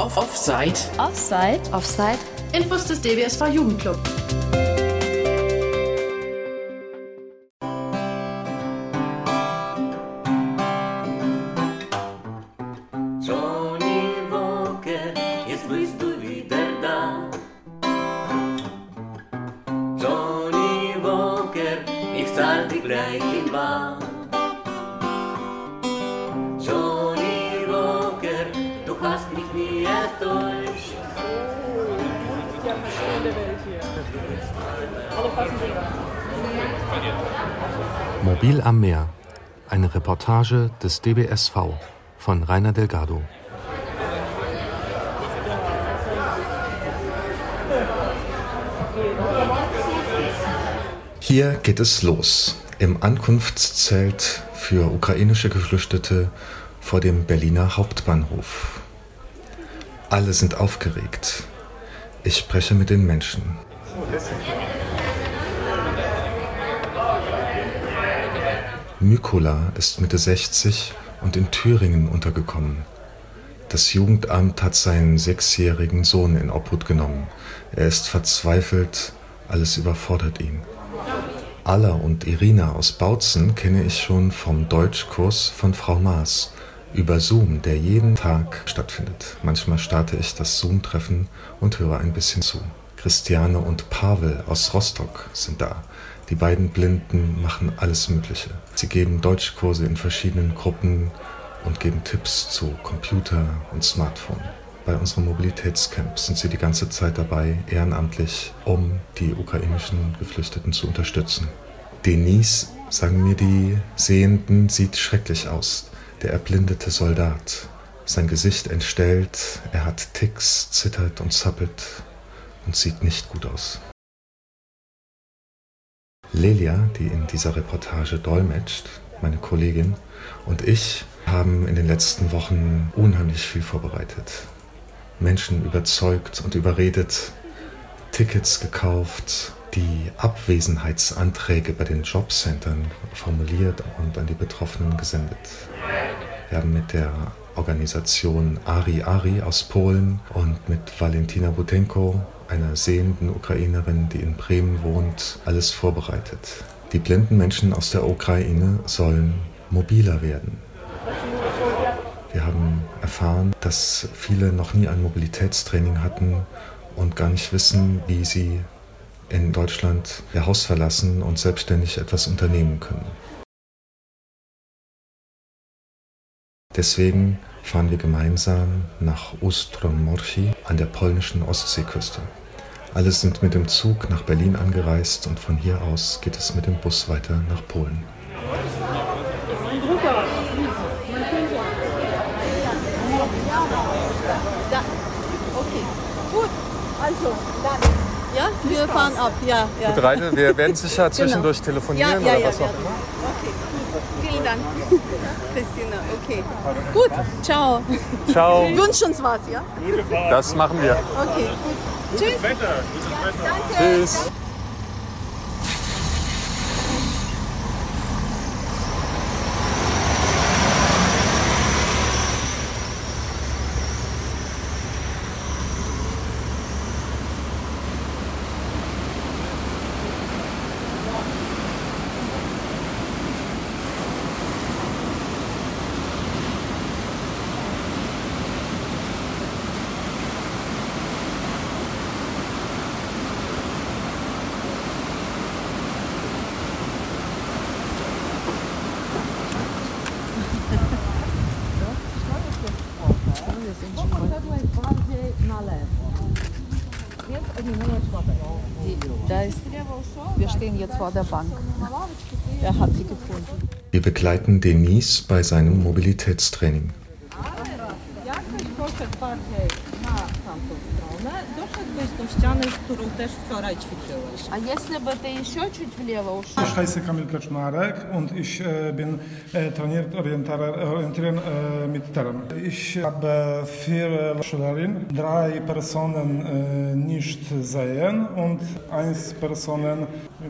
Off Offside. Offside. Offside. Infos des DBSV Jugendclub. Reportage des DBSV von Rainer Delgado. Hier geht es los. Im Ankunftszelt für ukrainische Geflüchtete vor dem Berliner Hauptbahnhof. Alle sind aufgeregt. Ich spreche mit den Menschen. Mykola ist Mitte 60 und in Thüringen untergekommen. Das Jugendamt hat seinen sechsjährigen Sohn in Obhut genommen. Er ist verzweifelt, alles überfordert ihn. Alla und Irina aus Bautzen kenne ich schon vom Deutschkurs von Frau Maas über Zoom, der jeden Tag stattfindet. Manchmal starte ich das Zoom-Treffen und höre ein bisschen zu. Christiane und Pavel aus Rostock sind da. Die beiden Blinden machen alles Mögliche. Sie geben Deutschkurse in verschiedenen Gruppen und geben Tipps zu Computer und Smartphone. Bei unserem Mobilitätscamp sind sie die ganze Zeit dabei, ehrenamtlich, um die ukrainischen Geflüchteten zu unterstützen. Denise, sagen mir die Sehenden, sieht schrecklich aus. Der erblindete Soldat. Sein Gesicht entstellt, er hat Ticks, zittert und zappelt und sieht nicht gut aus. Lelia, die in dieser Reportage dolmetscht, meine Kollegin, und ich haben in den letzten Wochen unheimlich viel vorbereitet. Menschen überzeugt und überredet, Tickets gekauft, die Abwesenheitsanträge bei den Jobcentern formuliert und an die Betroffenen gesendet. Wir haben mit der Organisation Ari Ari aus Polen und mit Valentina Butenko, einer sehenden Ukrainerin, die in Bremen wohnt, alles vorbereitet. Die blinden Menschen aus der Ukraine sollen mobiler werden. Wir haben erfahren, dass viele noch nie ein Mobilitätstraining hatten und gar nicht wissen, wie sie in Deutschland ihr Haus verlassen und selbstständig etwas unternehmen können. Deswegen fahren wir gemeinsam nach Ostromorchi an der polnischen Ostseeküste. Alle sind mit dem Zug nach Berlin angereist und von hier aus geht es mit dem Bus weiter nach Polen. Okay. Gut. Also, dann. Ja, wir fahren ab. Ja, ja. Gut, Reine, wir werden sicher zwischendurch telefonieren ja, ja, oder was auch ja. immer. Okay, gut. Vielen Dank, Christina. Okay. Gut, ciao. Ciao. Wünsch uns was, ja? Das machen wir. Okay, gut. Tschüss. Danke. Tschüss. Die, da ist, wir stehen jetzt vor der Bank. Er hat sie gefunden. Wir begleiten Denise bei seinem Mobilitätstraining. też wczoraj ćwiczyłeś. А если бы ты еще чуть влево ушел? Ich heiße Kamil Kaczmarek und ich äh, bin äh, trainiert Orientierer, Orientieren äh, mit Terren. Ich habe vier Schülerinnen, drei Personen äh, nicht sehen und eins Personen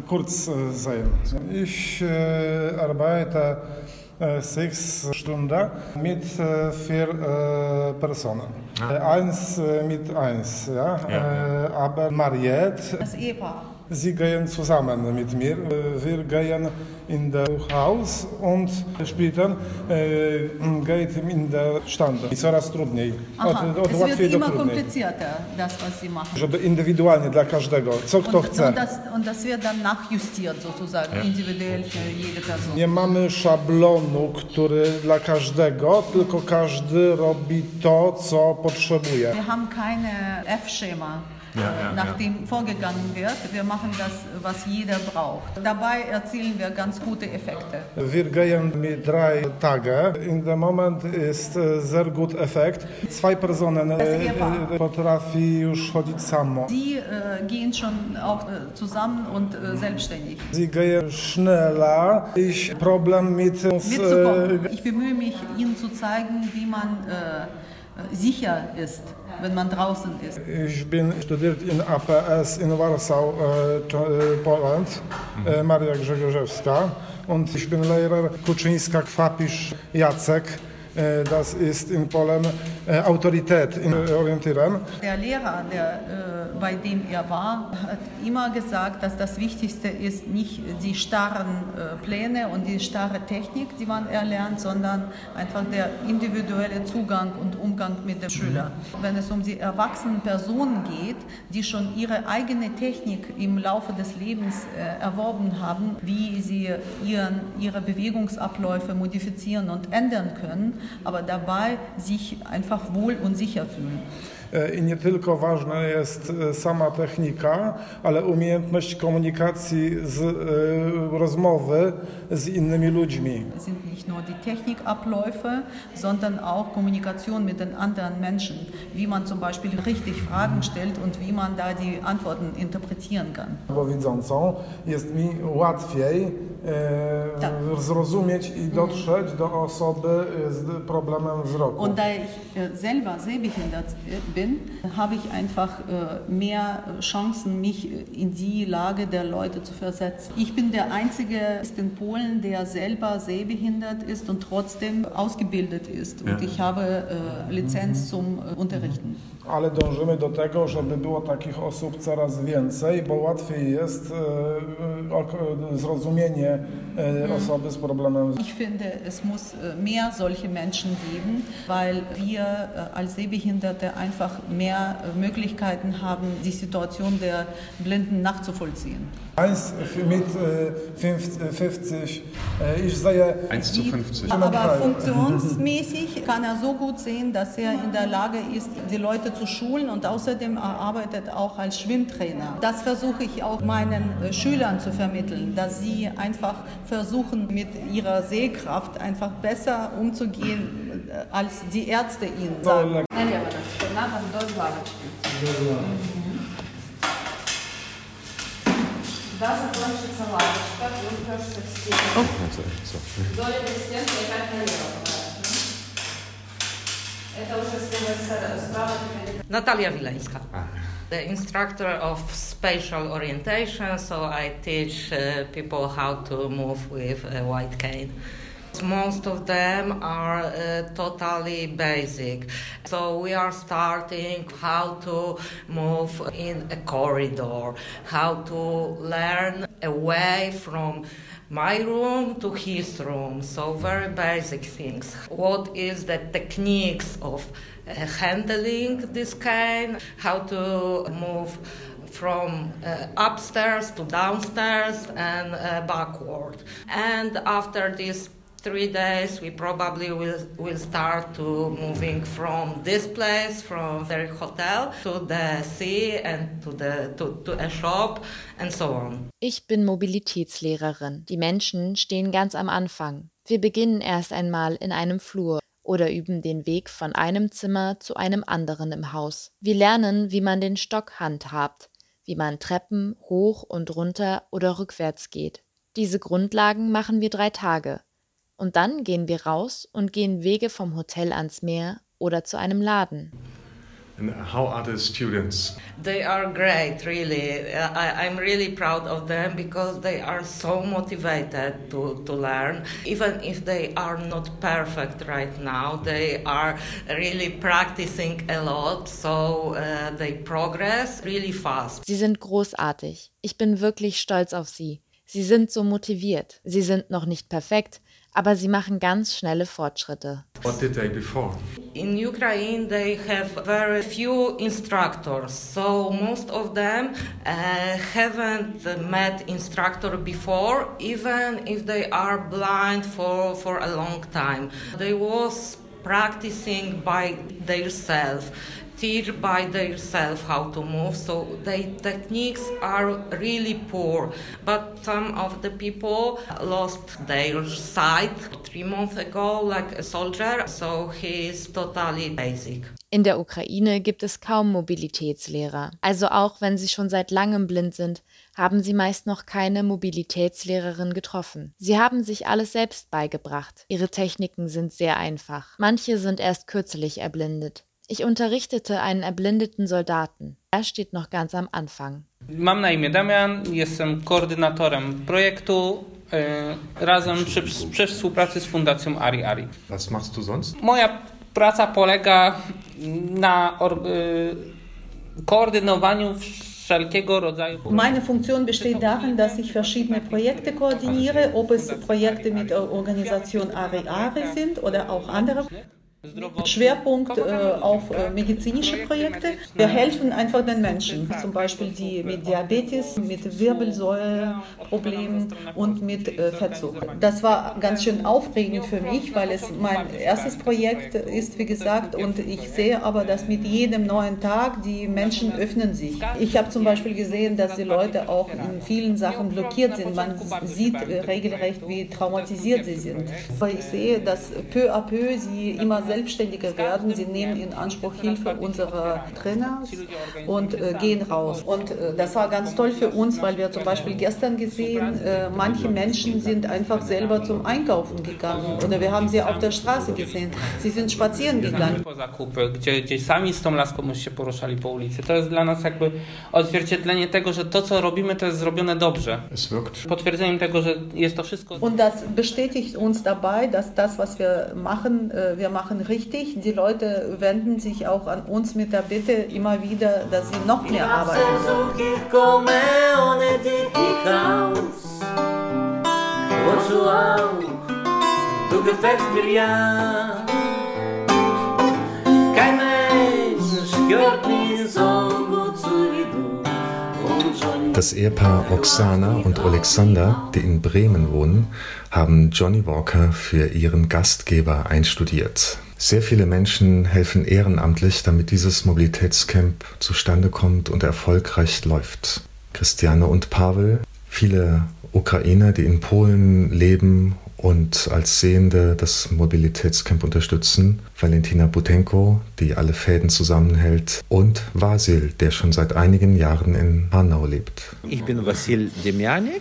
kurz äh, sehen. Ich äh, arbeite äh, sechs Stunden mit äh, vier äh, Personen. Äh, Eins äh, mit eins, ja. Äh, aber Mariette, Das Ehepaar. Sie gehen zusammen mit mir. Äh, Wir gehen in das Haus und später äh, geht in der Stand. Coraz trudniej. Aha, Od- od es łatwiej wird do immer trudniej. komplizierter, das, was sie machen. Żeby indywidualnie dla każdego, co kto Und, chce. und, das, und das wird dann nachjustiert sozusagen, individuell für jede Person. Nie mamy szablonu, który dla każdego, tylko każdy robi to, co potrzebuje. Wir haben keine F-Schema, Ja, äh, ja, nach ja. dem vorgegangen wird. Wir machen das, was jeder braucht. Dabei erzielen wir ganz gute Effekte. Wir gehen mit drei Tagen. In dem Moment ist äh, sehr gut Effekt. Zwei Personen äh, potrafi już chodzić samo. Sie äh, gehen schon auch äh, zusammen und äh, selbstständig. Sie gehen schneller. Ich Problem mit uns, äh, Ich bemühe mich, Ihnen zu zeigen, wie man äh, äh, sicher ist, wenn man draußen ist. Ich bin studiert in APS in Warschau, äh, äh, Poland, äh, Maria Grzegorzewska. Und ich bin Lehrer Kuczyńska, Kwapisz, Jacek. Äh, das ist in Polen äh, Autorität in äh, Orientieren. Der Lehrer, der, äh, bei dem er war, hat immer gesagt, dass das Wichtigste ist nicht die starren äh, Pläne und die starre Technik, die man erlernt, sondern einfach der individuelle Zugang und Umgang mit dem Schüler. Wenn es um die erwachsenen Personen geht, die schon ihre eigene Technik im Laufe des Lebens äh, erworben haben, wie sie ihren, ihre Bewegungsabläufe modifizieren und ändern können, aber dabei sich einfach wohl und sicher fühlen. E, I nie tylko ważna jest e, sama technika, ale umiejętność komunikacji, z, e, rozmowy z innymi ludźmi. Sind nicht nur die Technikabläufe, sondern auch Kommunikation mit den anderen Menschen, wie man zum Beispiel richtig Fragen stellt und wie man da die Antworten interpretieren kann. Bo widzącą jest mi łatwiej e, Tak. zrozumieć i dotrzeć do osoby z problemem wzroku. Und da ich selber sehbehindert äh, bin, habe ich einfach äh, mehr Chancen, mich in die Lage der Leute zu versetzen. Ich bin der Einzige ist in Polen, der selber sehbehindert ist und trotzdem ausgebildet ist. Und ich habe äh, Lizenz zum äh, Unterrichten. Ale dążymy do tego, żeby było takich osób coraz więcej, bo łatwiej jest e, ok- zrozumienie e, osoby z problemem Ich finde, es muss mehr solche Menschen geben, weil wir als Sehbehinderte einfach mehr äh, Möglichkeiten haben, die Situation der Blinden nachzuvollziehen. 1 mit äh, 50, 50 äh, ich sehe 1 zu 50. Aber funktionsmäßig kann er so gut sehen, dass er in der Lage ist, die Leute zu schulen und außerdem er arbeitet auch als Schwimmtrainer. Das versuche ich auch meinen äh, Schülern zu vermitteln, dass sie einfach versuchen, mit ihrer Sehkraft einfach besser umzugehen, äh, als die Ärzte ihnen sagen. Когда закончится лавочка, ты упрешься в стену. Also, so. Вдоль этой стенки и опять налево. Это уже с левой стороны, справа теперь Natalia Wileńska. The instructor of spatial orientation, so I teach uh, people how to move with a white cane. Most of them are uh, totally basic. So we are starting how to move in a corridor, how to learn away from my room to his room. So very basic things. What is the techniques of uh, handling this cane? How to move from uh, upstairs to downstairs and uh, backward. And after these three days, we probably will, will start to moving from this place, from the hotel, to the sea and to, the, to, to a shop and so on. Ich bin Mobilitätslehrerin. Die Menschen stehen ganz am Anfang. Wir beginnen erst einmal in einem Flur oder üben den Weg von einem Zimmer zu einem anderen im Haus. Wir lernen, wie man den Stock handhabt, wie man Treppen hoch und runter oder rückwärts geht. Diese Grundlagen machen wir drei Tage. Und dann gehen wir raus und gehen Wege vom Hotel ans Meer oder zu einem Laden. And how are the students? They are great, really. I, I'm really proud of them because they are so motivated to, to learn. Even if they are not perfect right now, they are really practicing a lot, so uh, they progress really fast. Sie sind großartig. Ich bin wirklich stolz auf sie. Sie sind so motiviert. Sie sind noch nicht perfekt, aber sie machen ganz schnelle Fortschritte. What did they before? In Ukraine, they have very few instructors, so most of them uh, haven't met instructor before, even if they are blind for, for a long time. They was practicing by themselves teach by themselves how to move so their techniques are really poor but some of the people lost their sight three months ago like a soldier so he is totally basic in der Ukraine gibt es kaum Mobilitätslehrer. Also auch wenn sie schon seit langem blind sind, haben sie meist noch keine Mobilitätslehrerin getroffen. Sie haben sich alles selbst beigebracht. Ihre Techniken sind sehr einfach. Manche sind erst kürzlich erblindet. Ich unterrichtete einen erblindeten Soldaten. Er steht noch ganz am Anfang. Mam na imię Damian, jestem koordynatorem projektu razem przy, przy współpracy z Fundacją Ari Ari. Was machst du sonst? Moja praca polega na or, koordynowaniu wszelkiego rodzaju. Meine Funktion besteht darin, dass ich verschiedene Projekte koordiniere, ob es Projekte mit der Organisation Ari Ari sind oder auch andere. Schwerpunkt äh, auf äh, medizinische Projekte. Wir helfen einfach den Menschen, zum Beispiel die mit Diabetes, mit Wirbelsäulenproblemen und mit äh, Fettsucht. Das war ganz schön aufregend für mich, weil es mein erstes Projekt ist, wie gesagt, und ich sehe aber, dass mit jedem neuen Tag die Menschen öffnen sich. Ich habe zum Beispiel gesehen, dass die Leute auch in vielen Sachen blockiert sind. Man sieht regelrecht, wie traumatisiert sie sind. Aber ich sehe, dass peu à peu sie immer selbstständiger werden. Sie nehmen in Anspruch Hilfe unserer Trainer und äh, gehen raus. Und äh, das war ganz toll für uns, weil wir zum Beispiel gestern gesehen, äh, manche Menschen sind einfach selber zum Einkaufen gegangen oder wir haben sie auf der Straße gesehen. Sie sind spazieren gegangen. Po zakupy, gdzie, gdzie sami z tą laską już się poruszali po ulicy. To jest dla nas jakby odzwierciedlenie tego, że to, co robimy, to jest zrobione dobrze. Es wirkt. Potwierdzeniem tego, że jest to wszystko. Und das bestätigt uns dabei, dass das, was wir machen, äh, wir machen richtig. Die Leute wenden sich auch an uns mit der Bitte immer wieder, dass sie noch mehr arbeiten. Wozu auch Du gefällst mir ja Kein Mensch gehört mir so gut zu wie du Das Ehepaar Oksana und Alexander, die in Bremen wohnen, haben Johnny Walker für ihren Gastgeber einstudiert. Sehr viele Menschen helfen ehrenamtlich, damit dieses Mobilitätscamp zustande kommt und erfolgreich läuft. Christiane und Pavel, viele Ukrainer, die in Polen leben und als Sehende das Mobilitätscamp unterstützen, Valentina Butenko, die alle Fäden zusammenhält, und Vasil, der schon seit einigen Jahren in Hanau lebt. Ich bin Vasil Demjanik.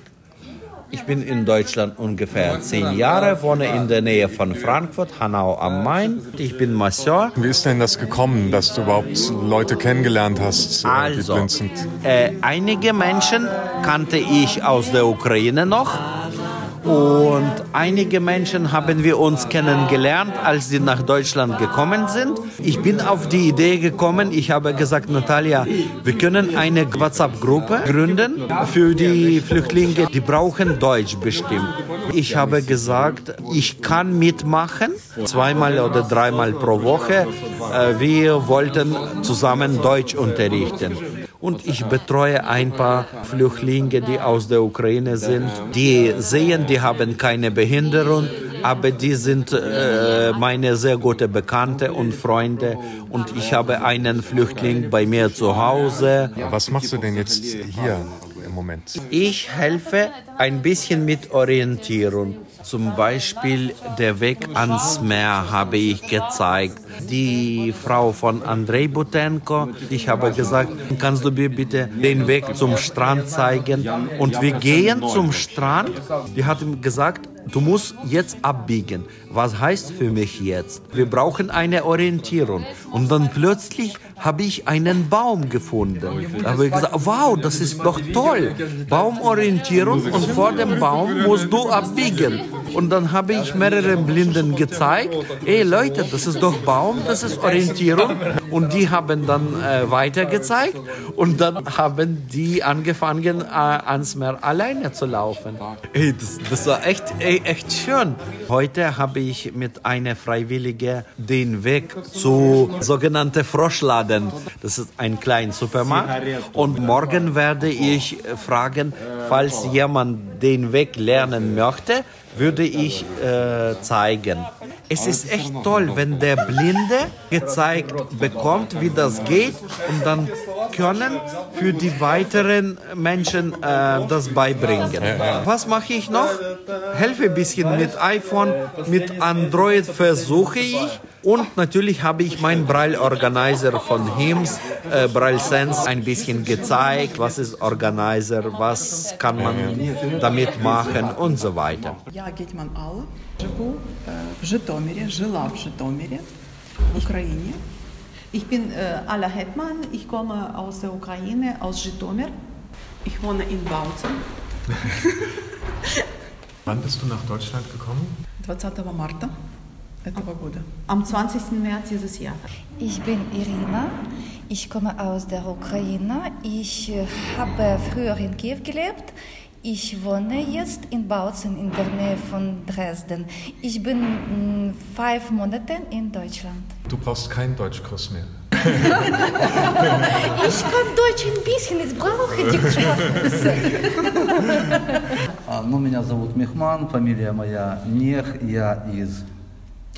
Ich bin in Deutschland ungefähr zehn Jahre, wohne in der Nähe von Frankfurt, Hanau am Main. Ich bin Masseur. Wie ist denn das gekommen, dass du überhaupt Leute kennengelernt hast, Also, die blind sind? Äh, einige Menschen kannte ich aus der Ukraine noch. Und einige Menschen haben wir uns kennengelernt, als sie nach Deutschland gekommen sind. Ich bin auf die Idee gekommen, ich habe gesagt, Natalia, wir können eine WhatsApp-Gruppe gründen für die Flüchtlinge, die brauchen Deutsch bestimmt. Ich habe gesagt, ich kann mitmachen, zweimal oder dreimal pro Woche. Äh, Wir wollten zusammen Deutsch unterrichten. Und ich betreue ein paar Flüchtlinge, die aus der Ukraine sind. Die sehen, die haben keine Behinderung, aber die sind äh, meine sehr gute Bekannte und Freunde. Und ich habe einen Flüchtling bei mir zu Hause. Was machst du denn jetzt hier im Moment? Ich helfe ein bisschen mit Orientierung. Zum Beispiel der Weg ans Meer habe ich gezeigt. Die Frau von Andrei Butenko, ich habe gesagt, kannst du mir bitte den Weg zum Strand zeigen? Und wir gehen zum Strand. Die hat gesagt, du musst jetzt abbiegen. Was heißt für mich jetzt? Wir brauchen eine Orientierung. Und dann plötzlich habe ich einen Baum gefunden. Da habe ich gesagt, wow, das ist doch toll. Baumorientierung und vor dem Baum musst du abbiegen. Und dann habe ich mehrere Blinden gezeigt, ey Leute, das ist doch Baum, das ist Orientierung. Und die haben dann äh, weiter gezeigt und dann haben die angefangen, äh, ans Meer alleine zu laufen. Ey, das, das war echt, ey, echt schön. Heute habe ich mit einer Freiwilligen den Weg zu sogenannten Froschladen. Das ist ein kleiner Supermarkt. Und morgen werde ich fragen, falls jemand den Weg lernen möchte, würde ich äh, zeigen. Es ist echt toll, wenn der Blinde gezeigt bekommt, wie das geht und dann können für die weiteren Menschen äh, das beibringen. Was mache ich noch? Helfe ein bisschen mit iPhone, mit Android versuche ich und natürlich habe ich meinen Braille Organizer von HIMS, äh, Braille Sense, ein bisschen gezeigt, was ist Organizer, was kann man damit machen und so weiter. Я Гетьман Алла, живу е, в Житомирі, жила в Житомирі, в Україні. Ich bin äh, Ala Hetman, ich komme aus der Ukraine, aus Žytomir. Ich wohne in Bautzen. Wann bist du nach Deutschland gekommen? 20. März. Am 20. März dieses Jahres. Ich bin Irina. Ich komme aus der Ukraine. Ich äh, habe früher in Kiew gelebt. Ich wohne jetzt in Bautzen in der Nähe von Dresden. Ich bin mm, fünf Monate in Deutschland. Du brauchst keinen Deutschkurs mehr. Ich kann Deutsch ein bisschen, ich brauche die Sprache. А, Ну, меня зовут Мехман, фамилия моя Нех, я из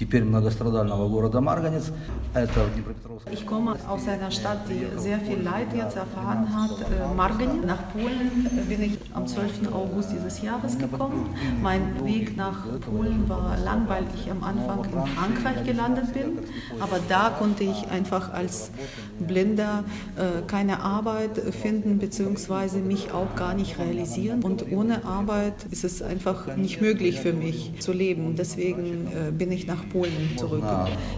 теперь многострадального города Марганец. Это в Днепропетровске. Ich komme aus einer Stadt, die sehr viel Leid jetzt erfahren hat, äh, Margin. Nach Polen bin ich am 12. August dieses Jahres gekommen. Mein Weg nach Polen war lang, weil ich am Anfang in Frankreich gelandet bin. Aber da konnte ich einfach als Blinder äh, keine Arbeit finden, beziehungsweise mich auch gar nicht realisieren. Und ohne Arbeit ist es einfach nicht möglich für mich zu leben. Deswegen äh, bin ich nach Polen zurück.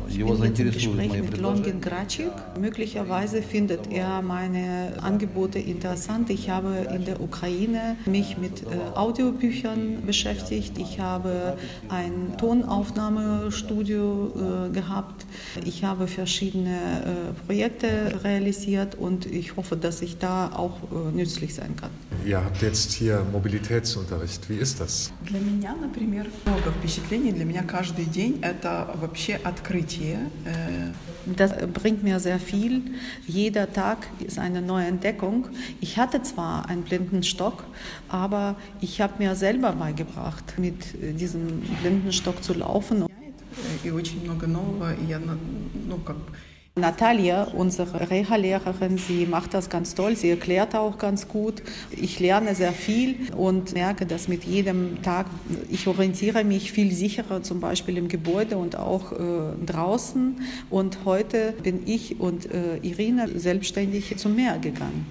Ich bin jetzt im Gespräch mit Longin Gracik. Möglicherweise findet er meine Angebote interessant. Ich habe in der Ukraine mich mit äh, Audiobüchern beschäftigt. Ich habe ein Tonaufnahmestudio äh, gehabt. Ich habe verschiedene äh, Projekte realisiert und ich hoffe, dass ich da auch nützlich sein kann. Ihr habt jetzt hier Mobilitätsunterricht. Wie ist das? Для меня, например, много впечатлений. Для меня каждый день это вообще открытие. Э, Das bringt mir sehr viel. Jeder Tag ist eine neue Entdeckung. Ich hatte zwar einen Blindenstock, aber ich habe mir selber beigebracht, mit äh, diesem Blindenstock zu laufen. И очень много нового. И я, на- ну, как Natalia, unsere Reha-Lehrerin, sie macht das ganz toll, sie erklärt auch ganz gut. Ich lerne sehr viel und merke, dass mit jedem Tag, ich orientiere mich viel sicherer, zum Beispiel im Gebäude und auch äh, draußen. Und heute bin ich und äh, Irina selbstständig zum Meer gegangen.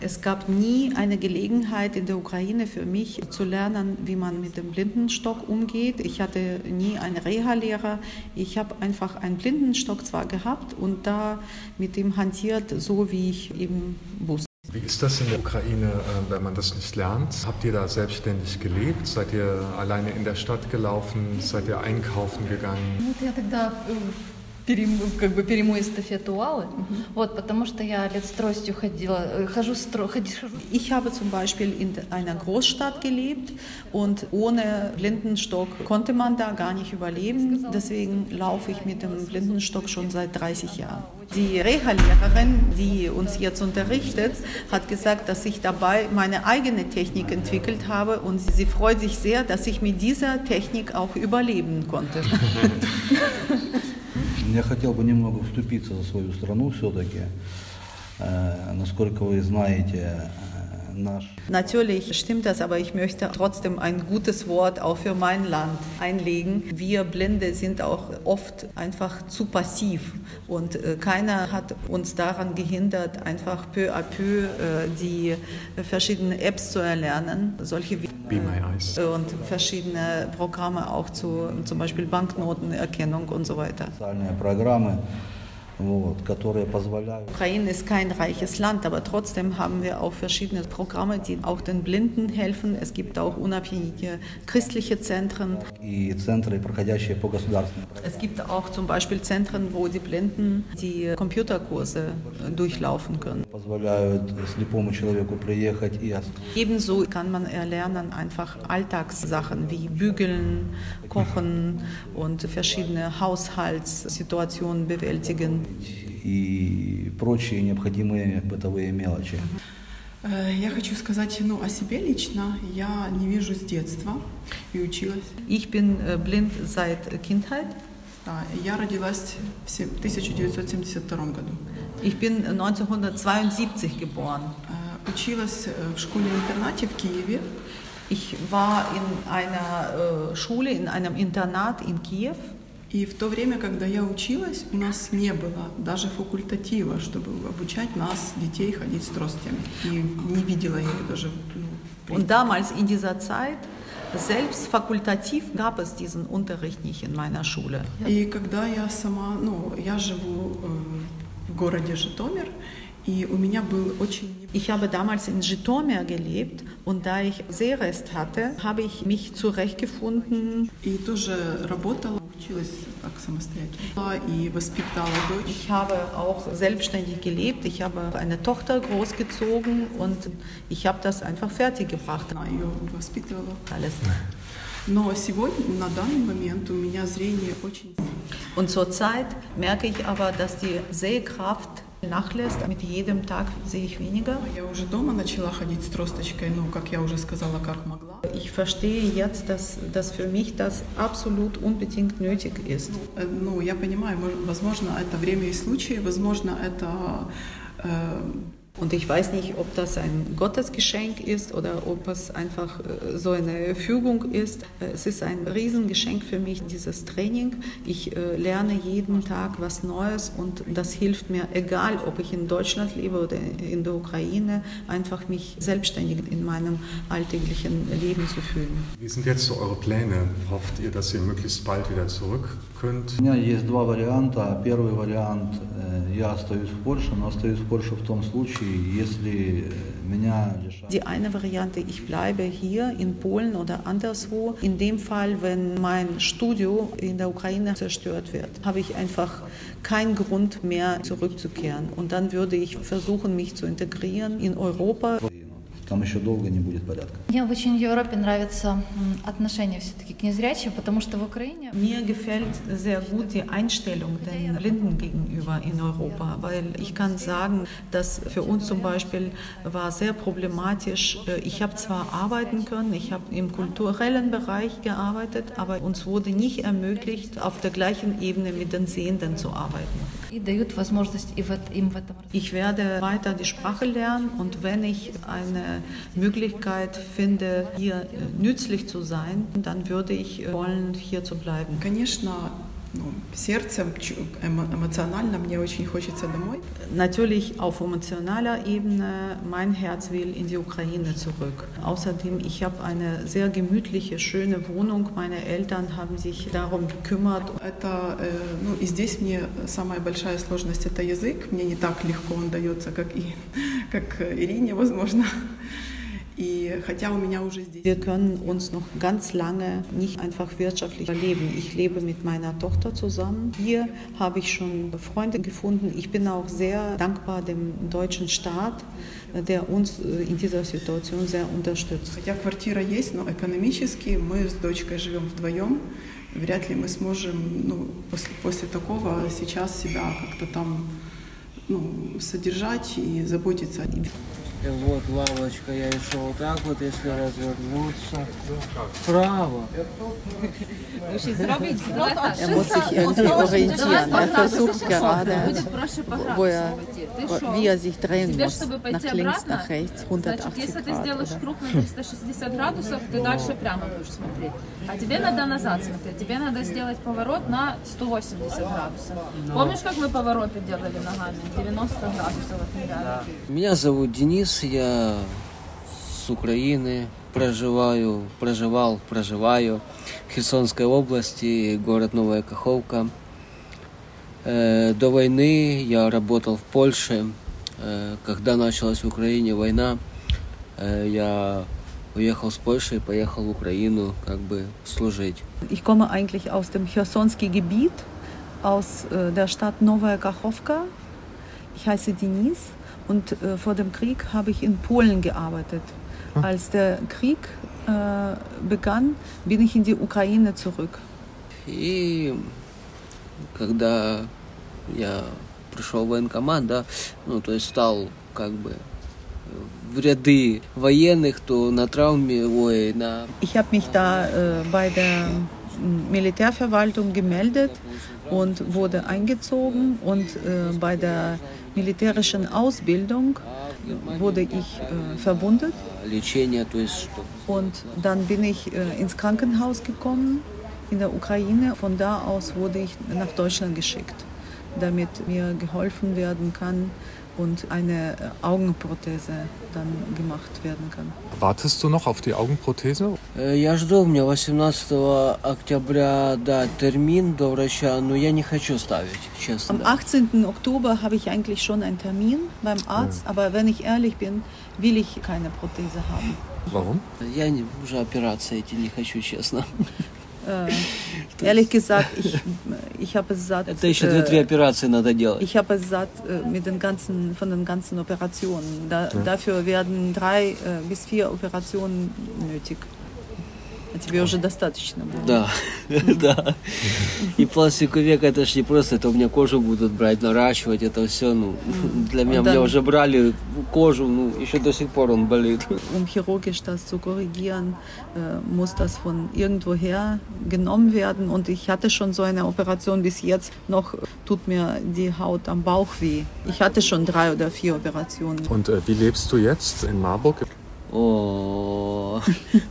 Es gab nie eine Gelegenheit in der Ukraine für mich zu lernen, wie man mit dem Blindenstock umgeht. Ich hatte nie einen Reha-Lehrer. Ich habe einfach einen Blindenstock zwar gehabt und da mit dem hantiert, so wie ich eben wusste. Wie ist das in der Ukraine, äh, wenn man das nicht lernt? Habt ihr da selbstständig gelebt? Seid ihr alleine in der Stadt gelaufen? Seid ihr einkaufen gegangen? Вот я тогда э, перейму, как бы перейму эстафету Аллы, вот, потому что я лет с тростью ходила, э, хожу с тро, ходи- хожу Ich habe zum Beispiel in einer Großstadt gelebt und ohne Blindenstock konnte man da gar nicht überleben. Deswegen laufe ich mit dem Blindenstock schon seit 30 Jahren. Die Reha-Lehrerin, die uns jetzt unterrichtet, hat gesagt, dass ich dabei meine eigene Technik entwickelt habe und sie freut sich sehr, dass ich mit dieser Technik auch überleben konnte. Я хотел бы немного вступиться за свою страну все-таки. Э, Насколько вы знаете, Natürlich stimmt das, aber ich möchte trotzdem ein gutes Wort auch für mein Land einlegen. Wir Blinde sind auch oft einfach zu passiv und äh, keiner hat uns daran gehindert, einfach peu à peu äh, die verschiedenen Apps zu erlernen, solche wie Be My Eyes und verschiedene Programme auch zu zum Beispiel Banknotenerkennung und so weiter. Programme Ukraine ist kein reiches Land, aber trotzdem haben wir auch verschiedene Programme, die auch den Blinden helfen. Es gibt auch unabhängige christliche Zentren. Es gibt auch zum Beispiel Zentren, wo die Blinden die Computerkurse äh, durchlaufen können. Ebenso kann man erlernen einfach Alltagssachen wie Bügeln, Kochen und verschiedene Haushaltssituationen bewältigen. И прочие необходимые бытовые мелочи. Э, Я хочу сказать ну, о себе лично. Я не вижу с детства и училась. Ich bin äh, blind seit Kindheit. Да, Я родилась в се- 1972 году. Ich bin 1972 geboren. Э, Училась э, в школе-интернате в Киеве. Ich war in einer Schule, in einem Internat in Kiew. И в то время, когда я училась, у нас не было даже факультатива, чтобы обучать нас, детей, ходить с тростями. И не видела я их даже. ну, Und damals in dieser Zeit, selbst fakultativ gab es diesen Unterricht nicht in meiner Schule. И когда я сама, ну, я живу э, в городе Житомир, и у меня был очень... Ich habe damals in Житомир gelebt und da ich Sehrest hatte, habe ich mich zurechtgefunden. И тоже работала, Ich habe auch selbstständig gelebt. Ich habe eine Tochter großgezogen und ich habe das einfach fertiggebracht. Alles. Und zurzeit merke ich aber, dass die Sehkraft nachlässt. Mit jedem Tag sehe ich weniger. Я уже дома начала ходить с тросточкой, ну, как я уже сказала, как могла. Ich verstehe jetzt, dass, dass für mich das absolut unbedingt nötig ist. Э, Ну, я понимаю, мож- возможно, это время и случай, возможно, это... э, Und ich weiß nicht, ob das ein Gottesgeschenk ist oder ob es einfach äh, so eine Fügung ist. Äh, Es ist ein Riesengeschenk für mich, dieses Training. Ich äh, lerne jeden Tag was Neues und das hilft mir, egal ob ich in Deutschland lebe oder in der Ukraine, einfach mich selbstständig in meinem alltäglichen Leben zu fühlen. Wie sind jetzt so eure Pläne? Hofft ihr, dass ihr möglichst bald wieder zurück könnt? У меня есть два варианта. Первый вариант, э, я остаюсь в Польше, но остаюсь в Польше в том случае, die eine Variante, ich bleibe hier in Polen oder anderswo. In dem Fall, wenn mein Studio in der Ukraine zerstört wird, habe ich einfach keinen Grund mehr zurückzukehren. Und dann würde ich versuchen, mich zu integrieren in Europa там еще долго не будет порядка. Мне очень в Европе нравится м, отношение все-таки к незрячим, потому что в Украине Mir gefällt sehr gut die Einstellung den Blinden gegenüber in Europa, weil ich kann sagen, dass für uns zum Beispiel war sehr problematisch. äh, Ich habe zwar arbeiten können, ich habe im kulturellen Bereich gearbeitet, aber uns wurde nicht ermöglicht, auf der gleichen Ebene mit den Sehenden zu arbeiten. и дают возможность и в эт- им в этом Ich werde weiter die Sprache lernen und wenn ich eine Möglichkeit finde, hier äh, nützlich zu sein, dann würde ich äh, wollen, hier zu bleiben. Конечно, ну, сердцем, чу- эмо- эмоционально мне очень хочется домой. Natürlich auf emotionaler Ebene, mein Herz will in die Ukraine zurück. Außerdem, ich habe eine sehr gemütliche, schöne Wohnung. Meine Eltern haben sich darum gekümmert. Это, э, ну, и здесь мне самая большая сложность это язык. Мне не так легко он дается, как и как Ирине, возможно. И хотя у меня уже здесь Wir können uns noch ganz lange nicht einfach wirtschaftlich leben. Ich lebe mit meiner Tochter zusammen. Hier habe ich schon Freunde gefunden. Ich bin auch sehr dankbar dem deutschen Staat, der uns äh, in dieser Situation sehr unterstützt. Хотя квартира есть, но экономически мы с дочкой живем вдвоем. Вряд ли мы сможем ну, после, после такого сейчас себя как-то там ну, содержать и заботиться. Вот лавочка, я и шел так вот, если развернуться. Вправо. Er muss sich irgendwie orientieren. Er versucht gerade, wo er, wie er sich drehen muss. Nach links, nach rechts, 180 Если ты Grad. сделаешь Oder? круг на 360 градусов, ты дальше прямо будешь смотреть. А тебе надо назад смотреть. Тебе надо сделать поворот на 180 градусов. Помнишь, как мы повороты делали ногами? 90 градусов. Меня зовут Денис, я с Украины, проживаю, проживал, проживаю в Херсонской области, город Новая Каховка. Э, До войны я работал в Польше. Э, Когда началась в Украине война, э, я уехал с Польши и поехал в Украину как бы служить. Ich komme eigentlich aus dem Chersonski Gebiet, aus der Stadt Nowa Kachowka. Ich heiße Denis und äh, vor dem Krieg habe ich in Polen gearbeitet. Als der Krieg äh, begann, bin ich in die Ukraine zurück. И когда я пришел в военкомат, да, ну, то есть стал как бы в ряды военных, то на травме, ой, на Ich habe mich da äh, bei der mm, Militärverwaltung gemeldet und wurde eingezogen. Und äh, bei der militärischen Ausbildung wurde ich äh, verwundet. Und dann bin ich äh, ins Krankenhaus gekommen in der Ukraine. Von da aus wurde ich nach Deutschland geschickt, damit mir geholfen werden kann, und eine äh, Augenprothese dann gemacht werden kann. Wartest du noch auf die Augenprothese? Э, Я жду, у меня 18 октября, да, термин до врача, но я не хочу ставить, честно. Am 18. Oktober habe ich eigentlich schon einen Termin beim Arzt, aber wenn ich ehrlich bin, will ich keine Prothese haben. Warum? Я не- уже операции эти не хочу, честно. Äh, ehrlich gesagt, ich, ich habe es satt. Это еще две-три äh, операции надо делать. Ich habe es satt äh, mit den ganzen, von den ganzen Operationen. Da, Ja. Dafür werden drei äh, bis vier Operationen nötig. А тебе уже достаточно было. Да, да. И пластиковый век это ж не просто, это у меня кожу будут брать, наращивать, это все, ну, для меня, Да. мне уже брали кожу, ну, еще до сих пор он болит. Um chirurgisch das zu korrigieren, äh, muss das von irgendwoher genommen werden. Und ich hatte schon so eine Operation bis jetzt. Noch tut mir die Haut am Bauch weh. Ich hatte schon drei oder vier Operationen. Und äh, wie lebst du jetzt in Marburg? О,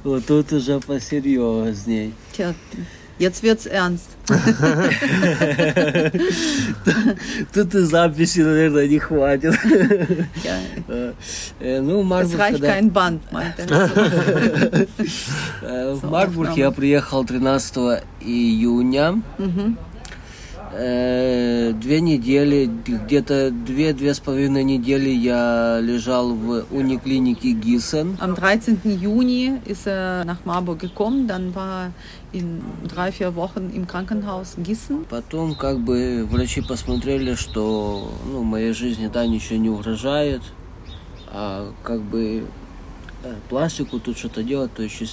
вот тут уже посерьезней. Jetzt wird's ernst. Тут и записи, наверное, не хватит. Э, Ну, Марбург. Э, В Марбург я приехал 13 июня. Э, Две недели, где-то две-две с половиной недели я лежал в униклинике Гиссен. Am 13. Juni ist er nach Marburg gekommen. Dann war in drei, vier Wochen im Krankenhaus Gießen. Потом как бы врачи посмотрели, что ну, моей жизни да ничего не угрожает, а как бы э, пластику тут что-то делать, то еще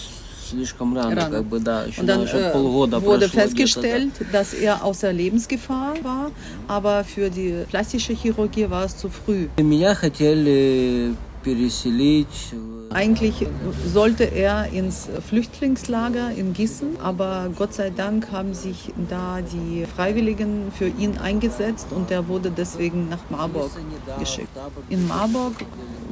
слишком рано, Рано. как бы да, еще Und dann надо, чтоб äh, полгода wurde прошло festgestellt, dass er außer Lebensgefahr war, aber für die plastische Chirurgie war es zu früh. где-то. Меня хотели переселить в eigentlich sollte er ins Flüchtlingslager in Gießen, aber Gott sei Dank haben sich da die Freiwilligen für ihn eingesetzt und er wurde deswegen nach Marburg geschickt. In Marburg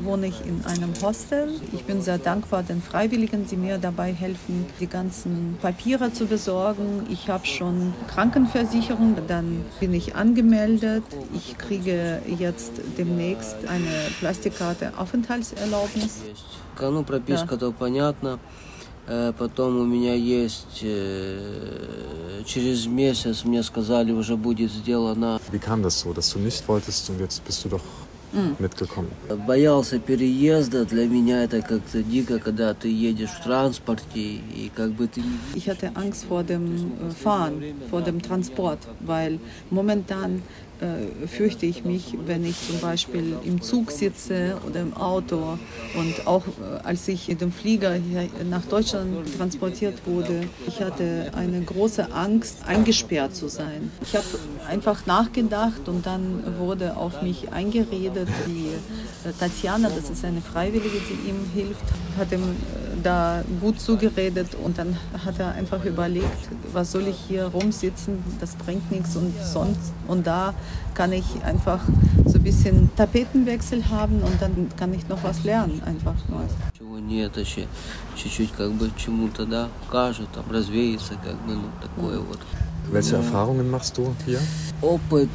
wohne ich in einem Hostel. Ich bin sehr dankbar den Freiwilligen, die mir dabei helfen, die ganzen Papiere zu besorgen. Ich habe schon Krankenversicherung, dann bin ich angemeldet. Ich kriege jetzt demnächst eine Plastikkarte Aufenthaltserlaubnis. Ну, прописка, то понятно. Э, Потом у меня есть э, через месяц мне сказали уже будет сделано. Wie kam das so, dass du nicht wolltest und jetzt bist du doch М. mitgekommen? Боялся переезда. Для меня это как-то дико, когда ты едешь в транспорте и как бы ты Ich hatte Angst vor dem äh, Fahren, vor dem Transport, weil momentan äh, fürchte ich mich, wenn ich zum Beispiel im Zug sitze oder im Auto und auch äh, als ich in dem Flieger nach Deutschland transportiert wurde, ich hatte eine große Angst, eingesperrt zu sein. Ich habe einfach nachgedacht und dann wurde auf mich eingeredet, geredet. Die äh, Tatjana, das ist eine Freiwillige, die ihm hilft, hat ihm da gut zugeredet und dann hat er einfach überlegt, was soll ich hier rumsitzen, das bringt nichts und sonst. Und da kann ich einfach so ein bisschen Tapetenwechsel haben und dann kann ich noch was lernen, einfach Neues. Нет, еще чуть-чуть как бы чему-то, да, кажут, там развеется, как бы, ну, такое вот. Welche Erfahrungen machst du hier? Опыт,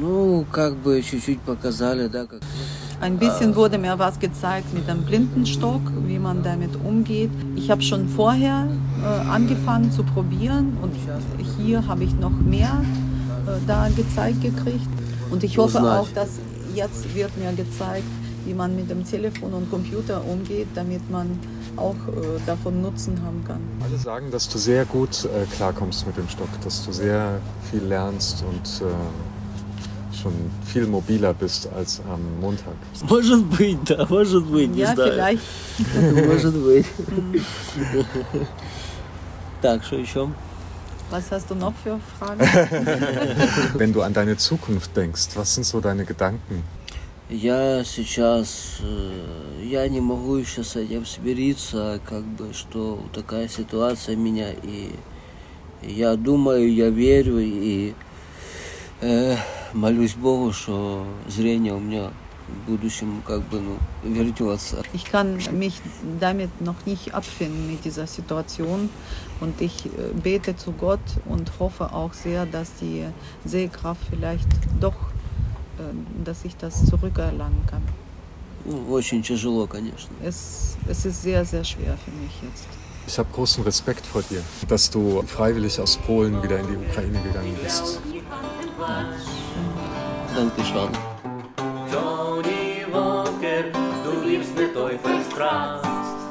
ну, как бы чуть-чуть показали, да, как... Ein bisschen wurde mir was gezeigt mit dem Blindenstock, wie man damit umgeht. Ich habe schon vorher äh, angefangen zu probieren und hier habe ich noch mehr äh, da gezeigt gekriegt. Und ich hoffe auch, dass jetzt wird mir gezeigt, wie man mit dem Telefon und Computer umgeht, damit man auch äh, davon Nutzen haben kann. Alle sagen, dass du sehr gut äh, klarkommst mit dem Stock, dass du sehr viel lernst und äh, schon viel mobiler bist als am Montag. Может быть, да, может быть, не Ja, знаю. vielleicht. Может быть. Так, что еще? Was hast du noch für Fragen? Wenn du an deine Zukunft denkst, was sind so deine Gedanken? Я сейчас, э, я не могу еще с этим смириться, как бы, что такая ситуация меня, и я думаю, я верю, и э, молюсь Богу, что зрение у меня в будущем как бы, ну, вернется. Ich kann mich damit noch nicht abfinden mit dieser Situation und ich äh, bete zu Gott und hoffe auch sehr, dass die Sehkraft vielleicht doch, äh, dass ich das zurückerlangen kann. Ну, очень тяжело, конечно. Es, es ist sehr, sehr schwer für mich jetzt. Ich habe großen Respekt vor dir, dass du freiwillig aus Polen wieder in die Ukraine gegangen bist. Danke schön.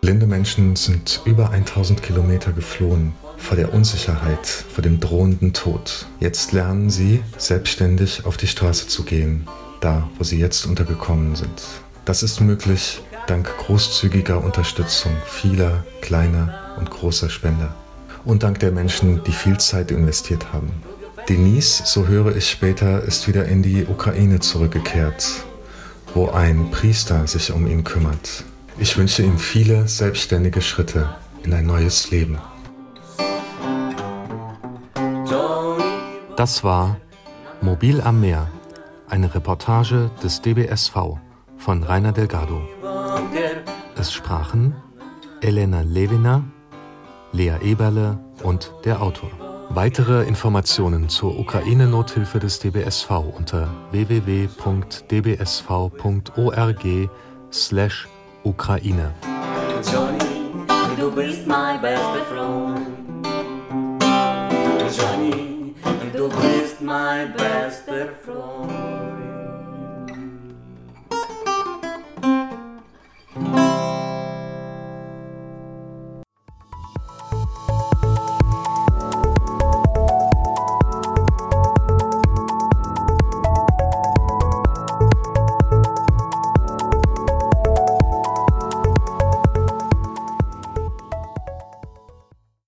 Blinde Menschen sind über 1000 Kilometer geflohen vor der Unsicherheit, vor dem drohenden Tod. Jetzt lernen sie, selbstständig auf die Straße zu gehen, da, wo sie jetzt untergekommen sind. Das ist möglich dank großzügiger Unterstützung vieler kleiner und großer Spender und dank der Menschen, die viel Zeit investiert haben. Denise, so höre ich später, ist wieder in die Ukraine zurückgekehrt, wo ein Priester sich um ihn kümmert. Ich wünsche ihm viele selbstständige Schritte in ein neues Leben. Das war Mobil am Meer, eine Reportage des DBSV von Rainer Delgado. Es sprachen Elena Levina, Lea Eberle und der Autor. Weitere Informationen zur Ukraine-Nothilfe des DBSV unter www.dbsv.org slash Ukraine. Johnny, du bist mein bester Freund.